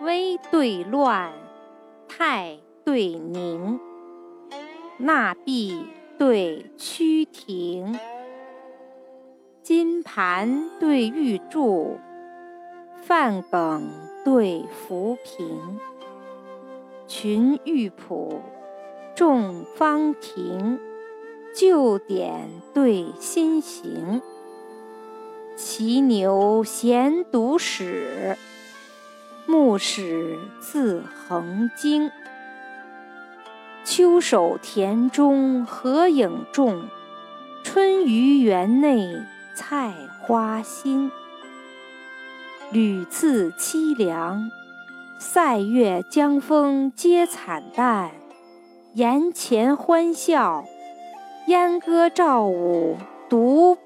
危对乱，泰对宁，纳币对趋庭，金盘对玉柱，范梗对浮萍，群玉谱，众方亭，旧典对新行，骑牛闲读史，目史自横经。秋守田中荷影重，春于园内菜花新。屡次凄凉，塞月江风皆惨淡。檐前欢笑，燕歌赵舞独。